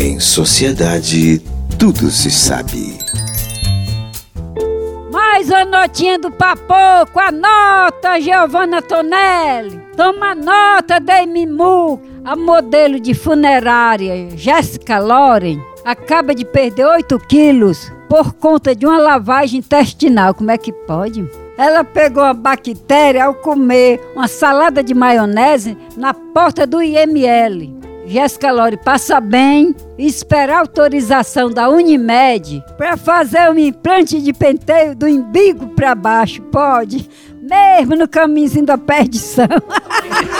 Em sociedade, tudo se sabe. Mais uma notinha do Papô com a nota Giovanna Tonelli. Toma nota Demimu, a modelo de funerária Jéssica Loren. Acaba de perder 8 quilos por conta de uma lavagem intestinal. Como é que pode? Ela pegou a bactéria ao comer uma salada de maionese na porta do IML. Jéssica Lore passa bem e espera autorização da Unimed para fazer um implante de penteio do umbigo para baixo. Pode, mesmo no caminhozinho da perdição.